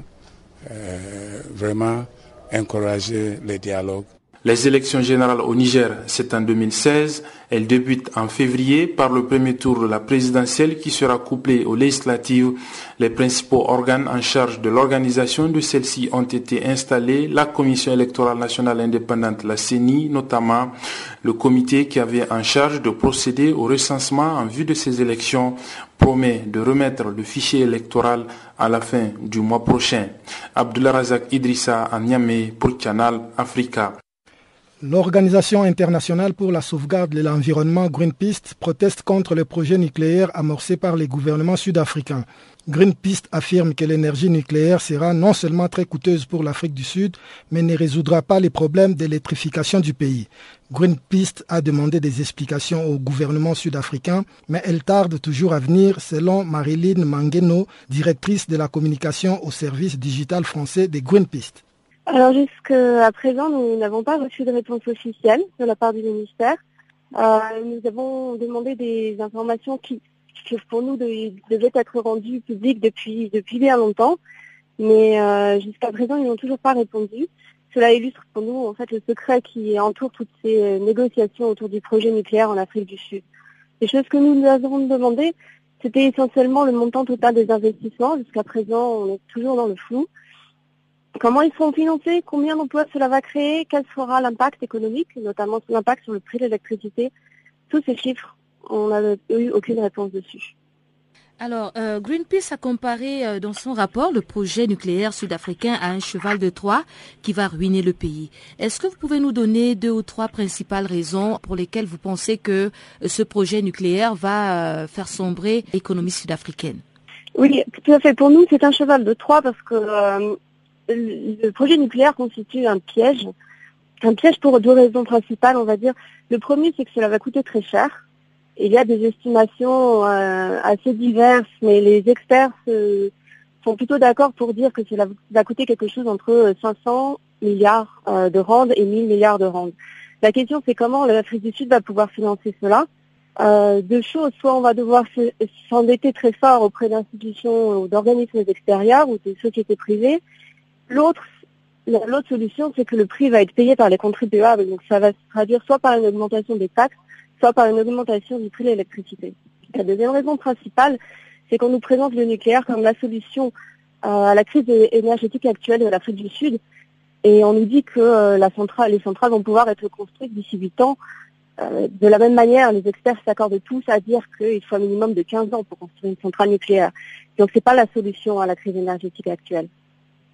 euh, vraiment encourager les dialogues. Les élections générales au Niger, c'est en 2016. Elles débutent en février par le premier tour de la présidentielle qui sera couplé aux législatives. Les principaux organes en charge de l'organisation de celles-ci ont été installés. La Commission électorale nationale indépendante, la CENI notamment, le comité qui avait en charge de procéder au recensement en vue de ces élections promet de remettre le fichier électoral à la fin du mois prochain. Abdullah Razak Idrissa à Niamey pour Canal Africa. L'Organisation internationale pour la sauvegarde de l'environnement Greenpeace proteste contre le projet nucléaire amorcé par les gouvernements sud-africains. Greenpeace affirme que l'énergie nucléaire sera non seulement très coûteuse pour l'Afrique du Sud, mais ne résoudra pas les problèmes d'électrification du pays. Greenpeace a demandé des explications au gouvernement sud-africain, mais elle tarde toujours à venir, selon Marilyn Mangeno, directrice de la communication au service digital français de Greenpeace. Alors jusqu'à présent, nous n'avons pas reçu de réponse officielle de la part du ministère. Euh, nous avons demandé des informations qui, pour nous devaient être rendues publiques depuis, depuis bien longtemps, mais euh, jusqu'à présent, ils n'ont toujours pas répondu. Cela illustre pour nous en fait le secret qui entoure toutes ces négociations autour du projet nucléaire en Afrique du Sud. Les choses que nous nous avons demandé, C'était essentiellement le montant total des investissements. Jusqu'à présent, on est toujours dans le flou. Comment ils seront financés? Combien d'emplois cela va créer? Quel sera l'impact économique, notamment l'impact sur le prix de l'électricité? Tous ces chiffres, on n'a eu aucune réponse dessus. Alors, euh, Greenpeace a comparé euh, dans son rapport le projet nucléaire sud-africain à un cheval de Troie qui va ruiner le pays. Est-ce que vous pouvez nous donner deux ou trois principales raisons pour lesquelles vous pensez que euh, ce projet nucléaire va faire sombrer l'économie sud-africaine? Oui, tout à fait. Pour nous, c'est un cheval de Troie parce que le projet nucléaire constitue un piège. Un piège pour deux raisons principales, on va dire. Le premier, c'est que cela va coûter très cher il y a des estimations euh, assez diverses, mais les experts sont plutôt d'accord pour dire que cela va coûter quelque chose entre 500 milliards euh, de rand et 1000 milliards de rand. La question, c'est comment l'Afrique du Sud va pouvoir financer cela. Euh, deux choses, soit on va devoir s'endetter très fort auprès d'institutions ou d'organismes extérieurs ou de sociétés privées. L'autre, l'autre solution, c'est que le prix va être payé par les contribuables. Donc ça va se traduire soit par une augmentation des taxes, soit par une augmentation du prix de l'électricité. La deuxième raison principale, c'est qu'on nous présente le nucléaire comme la solution euh, à la crise énergétique actuelle de l'Afrique du Sud. Et on nous dit que euh, les centrales vont pouvoir être construites d'ici 8 ans. Euh, de la même manière, les experts s'accordent tous à dire qu'il faut un minimum de 15 ans pour construire une centrale nucléaire. Donc ce n'est pas la solution à la crise énergétique actuelle.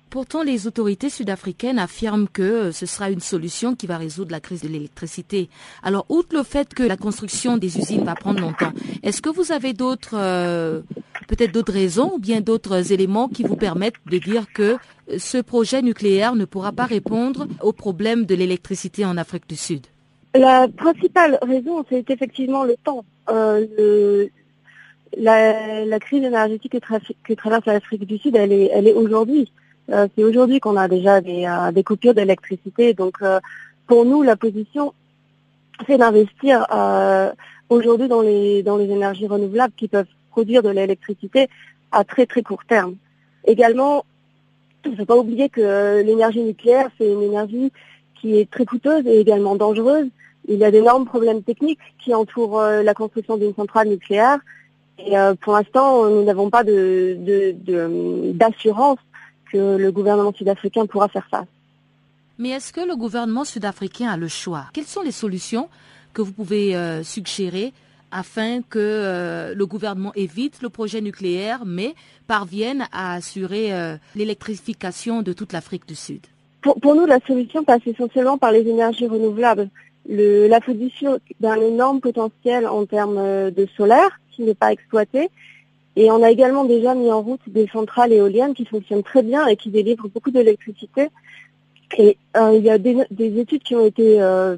Pourtant, les autorités sud-africaines affirment que euh, ce sera une solution qui va résoudre la crise de l'électricité. Alors, outre le fait que la construction des usines va prendre longtemps, est-ce que vous avez d'autres, euh, peut-être d'autres raisons ou bien d'autres éléments qui vous permettent de dire que euh, ce projet nucléaire ne pourra pas répondre aux problèmes de l'électricité en Afrique du Sud? La principale raison, c'est effectivement le temps. la, crise énergétique que, traverse l'Afrique du Sud, elle est, elle est aujourd'hui. Euh, c'est aujourd'hui qu'on a déjà des, euh, coupures d'électricité. Donc euh, pour nous, la position, c'est d'investir aujourd'hui dans les, dans les énergies renouvelables qui peuvent produire de l'électricité à très très court terme. Également, il ne faut pas oublier que l'énergie nucléaire, c'est une énergie qui est très coûteuse et également dangereuse. Il y a d'énormes problèmes techniques qui entourent la construction d'une centrale nucléaire. Et pour l'instant, nous n'avons pas d'assurance que le gouvernement sud-africain pourra faire face. Mais est-ce que le gouvernement sud-africain a le choix? Quelles sont les solutions que vous pouvez euh, suggérer afin que euh, le gouvernement évite le projet nucléaire, mais parvienne à assurer euh, l'électrification de toute l'Afrique du Sud? Pour, nous, la solution passe essentiellement par les énergies renouvelables. la position d'un énorme potentiel en termes de solaire qui n'est pas exploité et on a également déjà mis en route des centrales éoliennes qui fonctionnent très bien et qui délivrent beaucoup d'électricité. Et euh, il y a des, études qui ont été euh,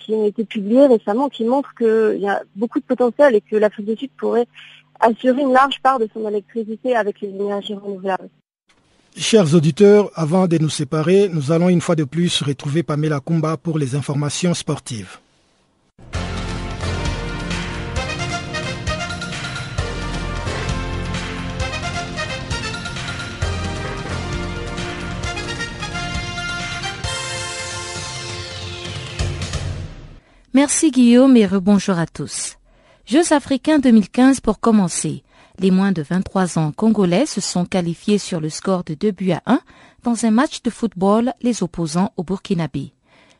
qui ont été publiées récemment qui montrent qu'il y a beaucoup de potentiel et que l'Afrique du Sud pourrait assurer une large part de son électricité avec les énergies renouvelables. Chers auditeurs, avant de nous séparer, nous allons une fois de plus retrouver Pamela Kumba pour les informations sportives. Merci Guillaume et rebonjour à tous. Jeux africains 2015 pour commencer. Les moins de 23 ans congolais se sont qualifiés sur le score de 2 buts à 1 dans un match de football les opposant au Burkinabé.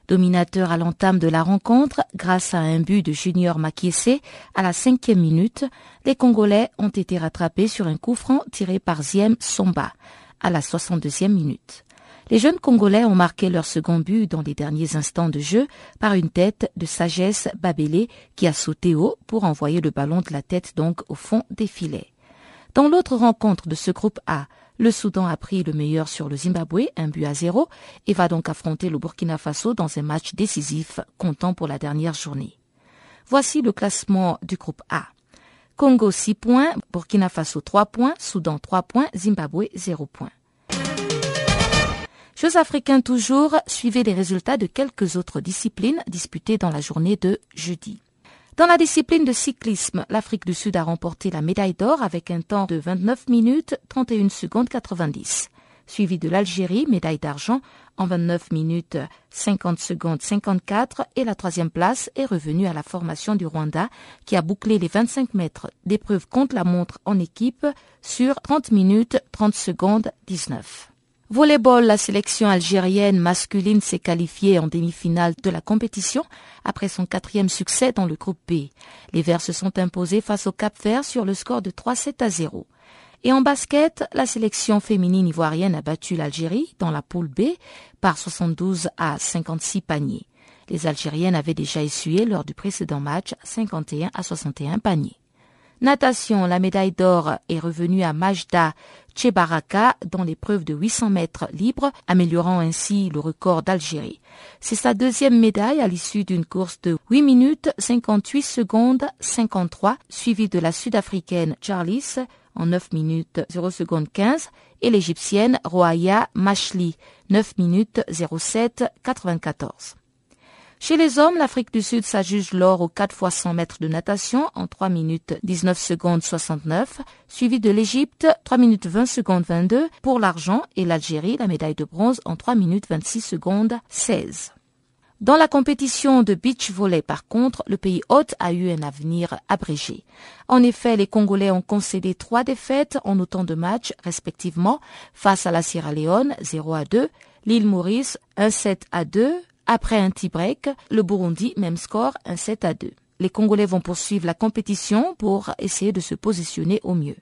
Dominateur à l'entame de la rencontre, grâce à un but de Junior Makiese à la cinquième minute, les Congolais ont été rattrapés sur un coup franc tiré par Ziem Somba à la 62e minute. Les jeunes Congolais ont marqué leur second but dans les derniers instants de jeu par une tête de sagesse Babélé qui a sauté haut pour envoyer le ballon de la tête donc au fond des filets. Dans l'autre rencontre de ce groupe A, le Soudan a pris le meilleur sur le Zimbabwe, un but à zéro, et va donc affronter le Burkina Faso dans un match décisif comptant pour la dernière journée. Voici le classement du groupe A. Congo 6 points, Burkina Faso 3 points, Soudan 3 points, Zimbabwe 0 points. Jeux africains toujours, suivez les résultats de quelques autres disciplines disputées dans la journée de jeudi. Dans la discipline de cyclisme, l'Afrique du Sud a remporté la médaille d'or avec un temps de 29 minutes 31 secondes 90. suivi de l'Algérie, médaille d'argent en 29 minutes 50 secondes 54 et la troisième place est revenue à la formation du Rwanda qui a bouclé les 25 mètres d'épreuve contre la montre en équipe sur 30 minutes 30 secondes 19. Volleyball, la sélection algérienne masculine s'est qualifiée en demi-finale de la compétition après son quatrième succès dans le groupe B. Les Verts se sont imposés face au Cap Vert sur le score de 3-7 à 0. Et en basket, la sélection féminine ivoirienne a battu l'Algérie dans la poule B par 72 à 56 paniers. Les Algériennes avaient déjà essuyé lors du précédent match 51 à 61 paniers. Natation, la médaille d'or est revenue à Majda Chebaraka dans l'épreuve de 800 mètres libres, améliorant ainsi le record d'Algérie. C'est sa deuxième médaille à l'issue d'une course de 8 minutes 58 secondes 53, suivie de la sud-africaine Charlis en 9 minutes 0 secondes 15 et l'égyptienne Roaya Mashli 9 minutes 07 94. Chez les hommes, l'Afrique du Sud s'ajuge l'or aux 4 fois 100 mètres de natation en 3 minutes 19 secondes 69, suivi de l'Égypte 3 minutes 20 secondes 22 pour l'argent et l'Algérie la médaille de bronze en 3 minutes 26 secondes 16. Dans la compétition de beach volley, par contre, le pays hôte a eu un avenir abrégé. En effet, les Congolais ont concédé trois défaites en autant de matchs, respectivement, face à la Sierra Leone, 0 à 2, l'île Maurice, 1 7 à 2, après un tie-break, le Burundi, même score, un 7 à 2. Les Congolais vont poursuivre la compétition pour essayer de se positionner au mieux.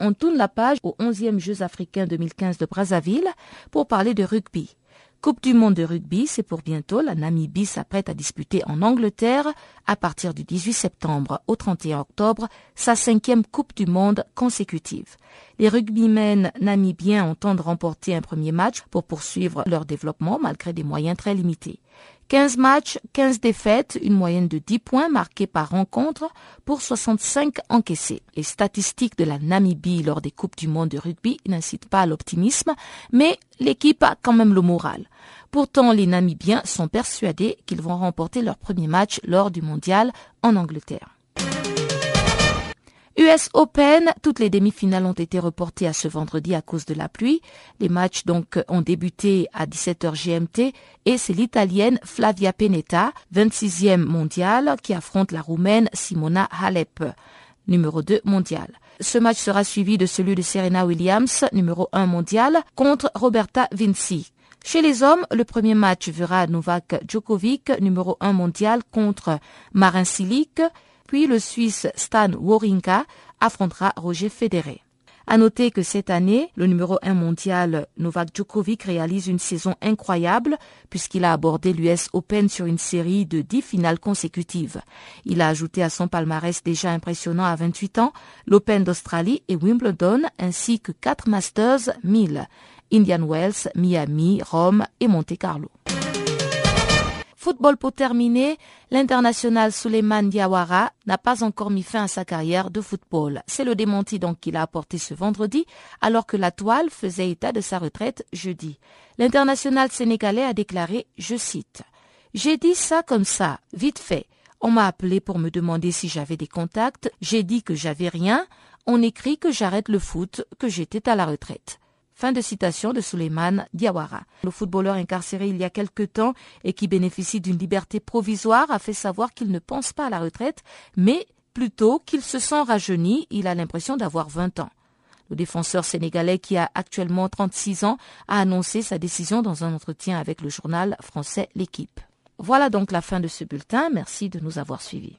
On tourne la page aux 11e Jeux africains 2015 de Brazzaville pour parler de rugby. Coupe du monde de rugby, c'est pour bientôt. La Namibie s'apprête à disputer en Angleterre, à partir du 18 septembre au 31 octobre, sa cinquième Coupe du monde consécutive. Les rugbymen namibiens entendent remporter un premier match pour poursuivre leur développement malgré des moyens très limités. 15 matchs, 15 défaites, une moyenne de 10 points marqués par rencontre pour 65 encaissés. Les statistiques de la Namibie lors des Coupes du monde de rugby n'incitent pas à l'optimisme, mais l'équipe a quand même le moral. Pourtant, les Namibiens sont persuadés qu'ils vont remporter leur premier match lors du mondial en Angleterre. US Open, toutes les demi-finales ont été reportées à ce vendredi à cause de la pluie. Les matchs donc ont débuté à 17h GMT et c'est l'italienne Flavia Penetta, 26e mondiale, qui affronte la roumaine Simona Halep, numéro 2 mondiale. Ce match sera suivi de celui de Serena Williams, numéro 1 mondial, contre Roberta Vinci. Chez les hommes, le premier match verra Novak Djokovic, numéro 1 mondial, contre Marin Cilic, puis le Suisse Stan Wawrinka affrontera Roger Federer. À noter que cette année, le numéro 1 mondial Novak Djokovic réalise une saison incroyable puisqu'il a abordé l'US Open sur une série de 10 finales consécutives. Il a ajouté à son palmarès déjà impressionnant à 28 ans l'Open d'Australie et Wimbledon ainsi que 4 Masters 1000, Indian Wells, Miami, Rome et Monte Carlo. Football pour terminer, l'international Suleiman Diawara n'a pas encore mis fin à sa carrière de football. C'est le démenti donc qu'il a apporté ce vendredi alors que la toile faisait état de sa retraite jeudi. L'international sénégalais a déclaré, je cite, J'ai dit ça comme ça, vite fait. On m'a appelé pour me demander si j'avais des contacts, j'ai dit que j'avais rien, on écrit que j'arrête le foot, que j'étais à la retraite. Fin de citation de Suleiman Diawara. Le footballeur incarcéré il y a quelque temps et qui bénéficie d'une liberté provisoire a fait savoir qu'il ne pense pas à la retraite, mais plutôt qu'il se sent rajeuni, il a l'impression d'avoir 20 ans. Le défenseur sénégalais qui a actuellement 36 ans a annoncé sa décision dans un entretien avec le journal français L'équipe. Voilà donc la fin de ce bulletin. Merci de nous avoir suivis.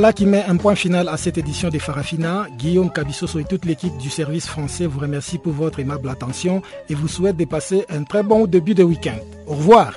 Voilà qui met un point final à cette édition des Farafina. Guillaume Cabissoso et toute l'équipe du service français vous remercie pour votre aimable attention et vous souhaite de passer un très bon début de week-end. Au revoir.